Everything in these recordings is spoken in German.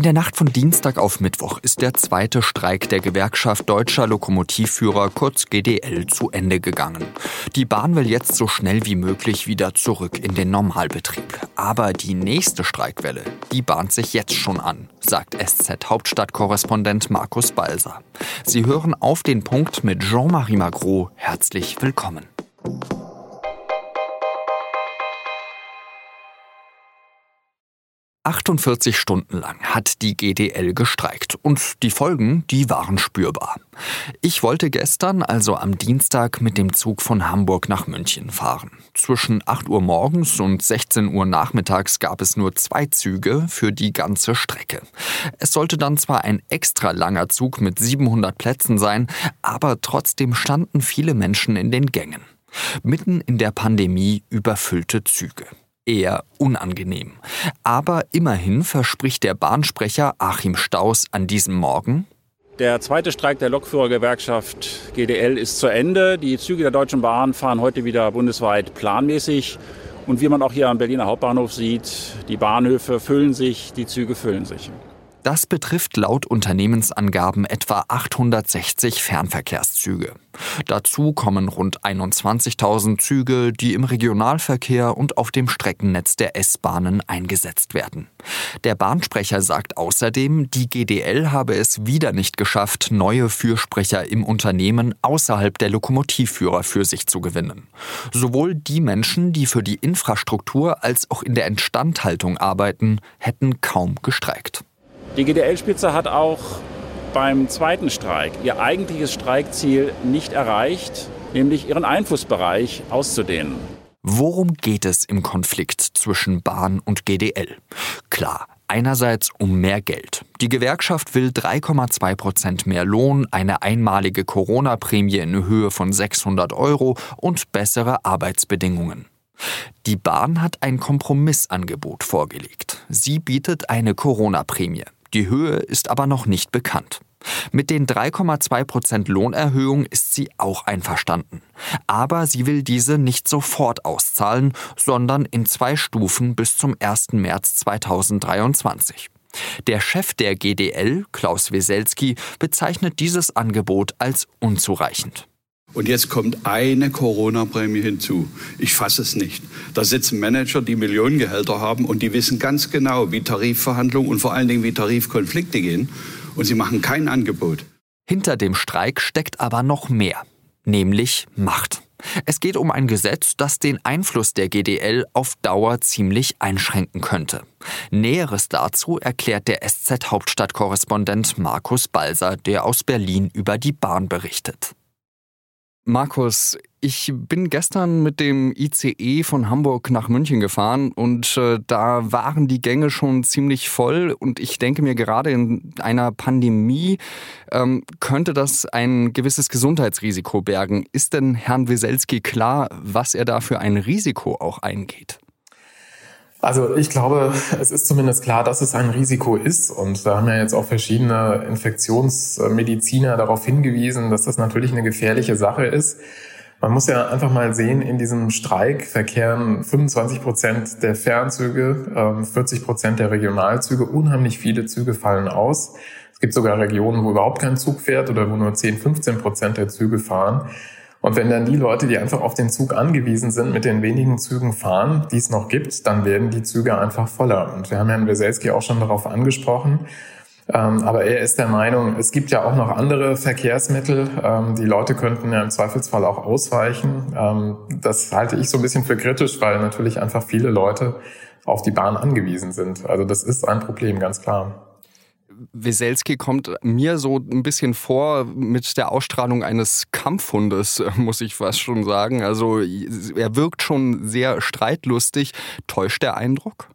In der Nacht von Dienstag auf Mittwoch ist der zweite Streik der Gewerkschaft Deutscher Lokomotivführer kurz GDL zu Ende gegangen. Die Bahn will jetzt so schnell wie möglich wieder zurück in den Normalbetrieb. Aber die nächste Streikwelle, die bahnt sich jetzt schon an, sagt SZ Hauptstadtkorrespondent Markus Balser. Sie hören auf den Punkt mit Jean-Marie Magro. Herzlich willkommen. 48 Stunden lang hat die GDL gestreikt und die Folgen, die waren spürbar. Ich wollte gestern, also am Dienstag, mit dem Zug von Hamburg nach München fahren. Zwischen 8 Uhr morgens und 16 Uhr nachmittags gab es nur zwei Züge für die ganze Strecke. Es sollte dann zwar ein extra langer Zug mit 700 Plätzen sein, aber trotzdem standen viele Menschen in den Gängen. Mitten in der Pandemie überfüllte Züge eher unangenehm. Aber immerhin verspricht der Bahnsprecher Achim Staus an diesem Morgen, der zweite Streik der Lokführergewerkschaft GDL ist zu Ende. Die Züge der Deutschen Bahn fahren heute wieder bundesweit planmäßig. Und wie man auch hier am Berliner Hauptbahnhof sieht, die Bahnhöfe füllen sich, die Züge füllen sich. Das betrifft laut Unternehmensangaben etwa 860 Fernverkehrszüge. Dazu kommen rund 21.000 Züge, die im Regionalverkehr und auf dem Streckennetz der S-Bahnen eingesetzt werden. Der Bahnsprecher sagt außerdem, die GDL habe es wieder nicht geschafft, neue Fürsprecher im Unternehmen außerhalb der Lokomotivführer für sich zu gewinnen. Sowohl die Menschen, die für die Infrastruktur als auch in der Instandhaltung arbeiten, hätten kaum gestreikt. Die GDL-Spitze hat auch beim zweiten Streik ihr eigentliches Streikziel nicht erreicht, nämlich ihren Einflussbereich auszudehnen. Worum geht es im Konflikt zwischen Bahn und GDL? Klar, einerseits um mehr Geld. Die Gewerkschaft will 3,2 Prozent mehr Lohn, eine einmalige Corona-Prämie in Höhe von 600 Euro und bessere Arbeitsbedingungen. Die Bahn hat ein Kompromissangebot vorgelegt. Sie bietet eine Corona-Prämie. Die Höhe ist aber noch nicht bekannt. Mit den 3,2 Prozent Lohnerhöhung ist sie auch einverstanden. Aber sie will diese nicht sofort auszahlen, sondern in zwei Stufen bis zum 1. März 2023. Der Chef der GDL, Klaus Weselski, bezeichnet dieses Angebot als unzureichend. Und jetzt kommt eine Corona-Prämie hinzu. Ich fasse es nicht. Da sitzen Manager, die Millionengehälter haben und die wissen ganz genau, wie Tarifverhandlungen und vor allen Dingen wie Tarifkonflikte gehen. Und sie machen kein Angebot. Hinter dem Streik steckt aber noch mehr, nämlich Macht. Es geht um ein Gesetz, das den Einfluss der GDL auf Dauer ziemlich einschränken könnte. Näheres dazu erklärt der SZ-Hauptstadtkorrespondent Markus Balser, der aus Berlin über die Bahn berichtet. Markus, ich bin gestern mit dem ICE von Hamburg nach München gefahren und äh, da waren die Gänge schon ziemlich voll und ich denke mir gerade in einer Pandemie ähm, könnte das ein gewisses Gesundheitsrisiko bergen. Ist denn Herrn Weselski klar, was er da für ein Risiko auch eingeht? Also ich glaube, es ist zumindest klar, dass es ein Risiko ist. Und da haben ja jetzt auch verschiedene Infektionsmediziner darauf hingewiesen, dass das natürlich eine gefährliche Sache ist. Man muss ja einfach mal sehen, in diesem Streik verkehren 25 Prozent der Fernzüge, 40 ähm, Prozent der Regionalzüge, unheimlich viele Züge fallen aus. Es gibt sogar Regionen, wo überhaupt kein Zug fährt oder wo nur 10, 15 Prozent der Züge fahren. Und wenn dann die Leute, die einfach auf den Zug angewiesen sind, mit den wenigen Zügen fahren, die es noch gibt, dann werden die Züge einfach voller. Und wir haben Herrn Weselski auch schon darauf angesprochen. Ähm, aber er ist der Meinung, es gibt ja auch noch andere Verkehrsmittel. Ähm, die Leute könnten ja im Zweifelsfall auch ausweichen. Ähm, das halte ich so ein bisschen für kritisch, weil natürlich einfach viele Leute auf die Bahn angewiesen sind. Also das ist ein Problem, ganz klar. Weselski kommt mir so ein bisschen vor mit der Ausstrahlung eines Kampfhundes, muss ich fast schon sagen. Also er wirkt schon sehr streitlustig. Täuscht der Eindruck?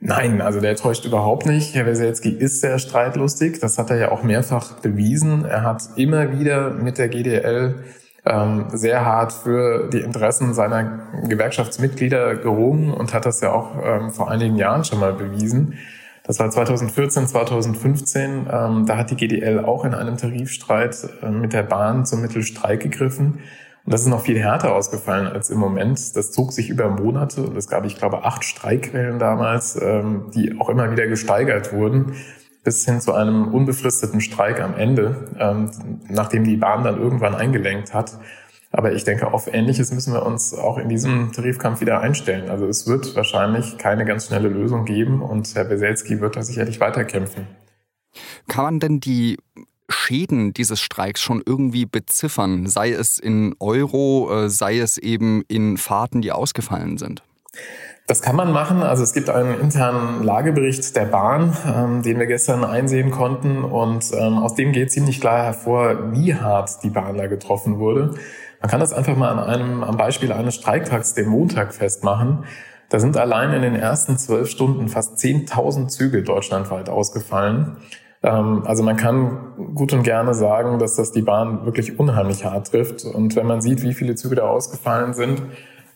Nein, also der täuscht überhaupt nicht. Herr Weselski ist sehr streitlustig. Das hat er ja auch mehrfach bewiesen. Er hat immer wieder mit der GDL ähm, sehr hart für die Interessen seiner Gewerkschaftsmitglieder gerungen und hat das ja auch ähm, vor einigen Jahren schon mal bewiesen. Das war 2014, 2015. Ähm, da hat die GDL auch in einem Tarifstreit äh, mit der Bahn zum Mittelstreik gegriffen. Und das ist noch viel härter ausgefallen als im Moment. Das zog sich über Monate und es gab, ich glaube, acht Streikquellen damals, ähm, die auch immer wieder gesteigert wurden, bis hin zu einem unbefristeten Streik am Ende, ähm, nachdem die Bahn dann irgendwann eingelenkt hat. Aber ich denke, auf Ähnliches müssen wir uns auch in diesem Tarifkampf wieder einstellen. Also es wird wahrscheinlich keine ganz schnelle Lösung geben und Herr Beselski wird da sicherlich weiterkämpfen. Kann man denn die Schäden dieses Streiks schon irgendwie beziffern, sei es in Euro, äh, sei es eben in Fahrten, die ausgefallen sind? Das kann man machen. Also es gibt einen internen Lagebericht der Bahn, ähm, den wir gestern einsehen konnten. Und ähm, aus dem geht ziemlich klar hervor, wie hart die Bahn da getroffen wurde. Man kann das einfach mal an einem, am Beispiel eines Streiktags, dem Montag, festmachen. Da sind allein in den ersten zwölf Stunden fast 10.000 Züge deutschlandweit ausgefallen. Ähm, also man kann gut und gerne sagen, dass das die Bahn wirklich unheimlich hart trifft. Und wenn man sieht, wie viele Züge da ausgefallen sind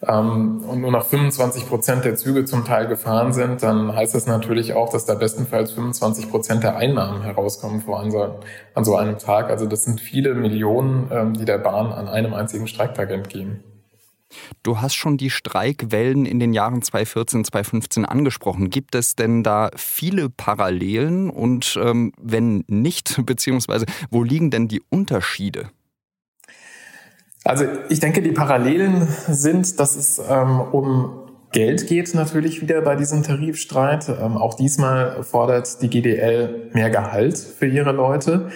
ähm, und nur noch 25 Prozent der Züge zum Teil gefahren sind, dann heißt das natürlich auch, dass da bestenfalls 25 Prozent der Einnahmen herauskommen vor an so, an so einem Tag. Also das sind viele Millionen, ähm, die der Bahn an einem einzigen Streiktag entgehen. Du hast schon die Streikwellen in den Jahren 2014, 2015 angesprochen. Gibt es denn da viele Parallelen und ähm, wenn nicht, beziehungsweise wo liegen denn die Unterschiede? Also ich denke, die Parallelen sind, dass es ähm, um Geld geht natürlich wieder bei diesem Tarifstreit. Ähm, auch diesmal fordert die GDL mehr Gehalt für ihre Leute.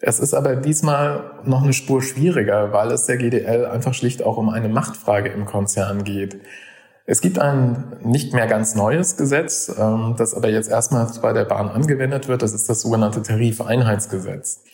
Es ist aber diesmal noch eine Spur schwieriger, weil es der GDL einfach schlicht auch um eine Machtfrage im Konzern geht. Es gibt ein nicht mehr ganz neues Gesetz, ähm, das aber jetzt erstmals bei der Bahn angewendet wird. Das ist das sogenannte Tarifeinheitsgesetz.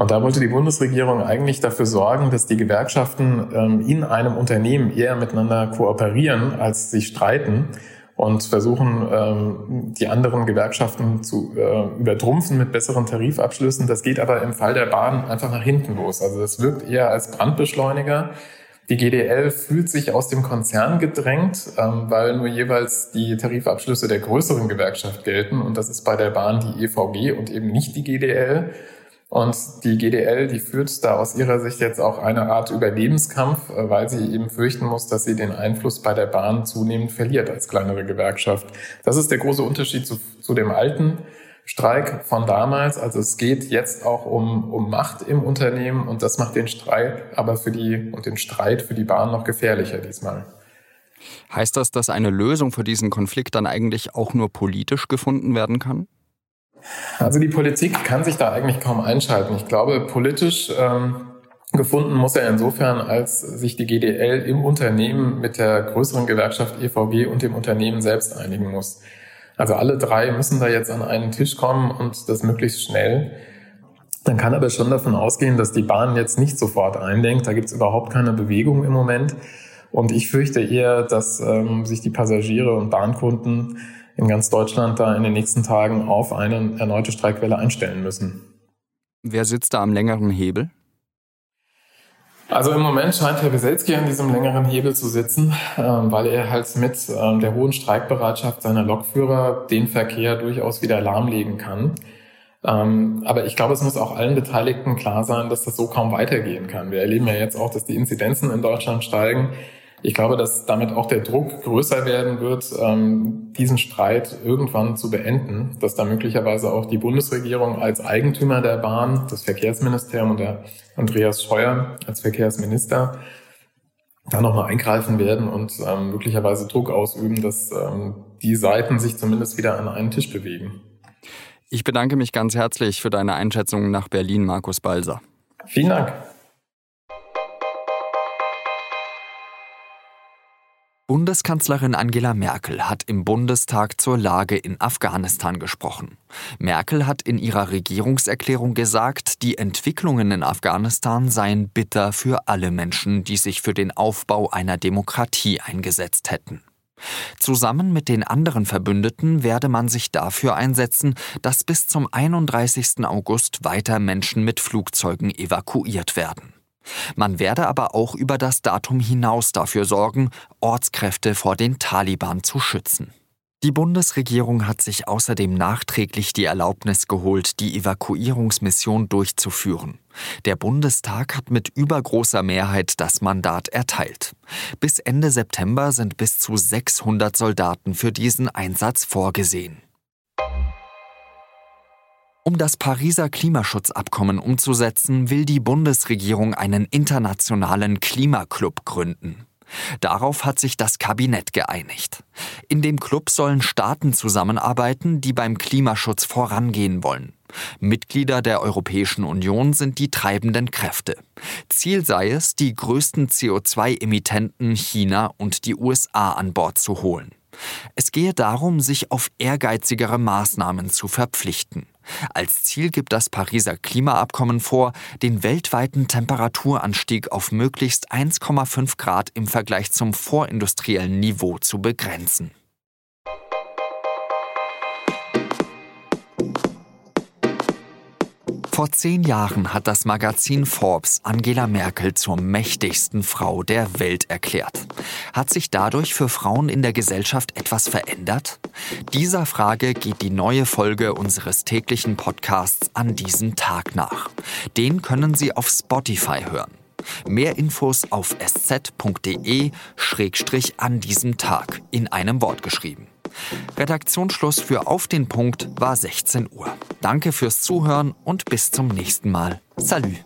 Und da wollte die Bundesregierung eigentlich dafür sorgen, dass die Gewerkschaften ähm, in einem Unternehmen eher miteinander kooperieren, als sich streiten und versuchen, ähm, die anderen Gewerkschaften zu äh, übertrumpfen mit besseren Tarifabschlüssen. Das geht aber im Fall der Bahn einfach nach hinten los. Also das wirkt eher als Brandbeschleuniger. Die GDL fühlt sich aus dem Konzern gedrängt, ähm, weil nur jeweils die Tarifabschlüsse der größeren Gewerkschaft gelten. Und das ist bei der Bahn die EVG und eben nicht die GDL. Und die GDL, die führt da aus ihrer Sicht jetzt auch eine Art Überlebenskampf, äh, weil sie eben fürchten muss, dass sie den Einfluss bei der Bahn zunehmend verliert als kleinere Gewerkschaft. Das ist der große Unterschied zu, zu dem alten Streik von damals. Also es geht jetzt auch um, um Macht im Unternehmen und das macht den Streik aber für die und den Streit für die Bahn noch gefährlicher diesmal. Heißt das, dass eine Lösung für diesen Konflikt dann eigentlich auch nur politisch gefunden werden kann? Also die Politik kann sich da eigentlich kaum einschalten. Ich glaube, politisch ähm, gefunden muss er insofern, als sich die GDL im Unternehmen mit der größeren Gewerkschaft EVG und dem Unternehmen selbst einigen muss. Also alle drei müssen da jetzt an einen Tisch kommen und das möglichst schnell. Man kann aber schon davon ausgehen, dass die Bahn jetzt nicht sofort eindenkt. Da gibt es überhaupt keine Bewegung im Moment. Und ich fürchte eher, dass ähm, sich die Passagiere und Bahnkunden in ganz Deutschland da in den nächsten Tagen auf eine erneute Streikwelle einstellen müssen. Wer sitzt da am längeren Hebel? Also im Moment scheint Herr Weselski an diesem längeren Hebel zu sitzen, ähm, weil er halt mit ähm, der hohen Streikbereitschaft seiner Lokführer den Verkehr durchaus wieder lahmlegen kann. Ähm, aber ich glaube, es muss auch allen Beteiligten klar sein, dass das so kaum weitergehen kann. Wir erleben ja jetzt auch, dass die Inzidenzen in Deutschland steigen. Ich glaube, dass damit auch der Druck größer werden wird, ähm, diesen Streit irgendwann zu beenden, dass da möglicherweise auch die Bundesregierung als Eigentümer der Bahn, das Verkehrsministerium und der Andreas Scheuer als Verkehrsminister da nochmal eingreifen werden und ähm, möglicherweise Druck ausüben, dass ähm, die Seiten sich zumindest wieder an einen Tisch bewegen. Ich bedanke mich ganz herzlich für deine Einschätzung nach Berlin, Markus Balser. Vielen Dank. Bundeskanzlerin Angela Merkel hat im Bundestag zur Lage in Afghanistan gesprochen. Merkel hat in ihrer Regierungserklärung gesagt, die Entwicklungen in Afghanistan seien bitter für alle Menschen, die sich für den Aufbau einer Demokratie eingesetzt hätten. Zusammen mit den anderen Verbündeten werde man sich dafür einsetzen, dass bis zum 31. August weiter Menschen mit Flugzeugen evakuiert werden. Man werde aber auch über das Datum hinaus dafür sorgen, Ortskräfte vor den Taliban zu schützen. Die Bundesregierung hat sich außerdem nachträglich die Erlaubnis geholt, die Evakuierungsmission durchzuführen. Der Bundestag hat mit übergroßer Mehrheit das Mandat erteilt. Bis Ende September sind bis zu 600 Soldaten für diesen Einsatz vorgesehen. Um das Pariser Klimaschutzabkommen umzusetzen, will die Bundesregierung einen internationalen Klimaclub gründen. Darauf hat sich das Kabinett geeinigt. In dem Club sollen Staaten zusammenarbeiten, die beim Klimaschutz vorangehen wollen. Mitglieder der Europäischen Union sind die treibenden Kräfte. Ziel sei es, die größten CO2-Emittenten China und die USA an Bord zu holen. Es gehe darum, sich auf ehrgeizigere Maßnahmen zu verpflichten. Als Ziel gibt das Pariser Klimaabkommen vor, den weltweiten Temperaturanstieg auf möglichst 1,5 Grad im Vergleich zum vorindustriellen Niveau zu begrenzen. Vor zehn Jahren hat das Magazin Forbes Angela Merkel zur mächtigsten Frau der Welt erklärt. Hat sich dadurch für Frauen in der Gesellschaft etwas verändert? Dieser Frage geht die neue Folge unseres täglichen Podcasts an diesem Tag nach. Den können Sie auf Spotify hören. Mehr Infos auf sz.de-an diesem Tag in einem Wort geschrieben. Redaktionsschluss für Auf den Punkt war 16 Uhr. Danke fürs Zuhören und bis zum nächsten Mal. Salü.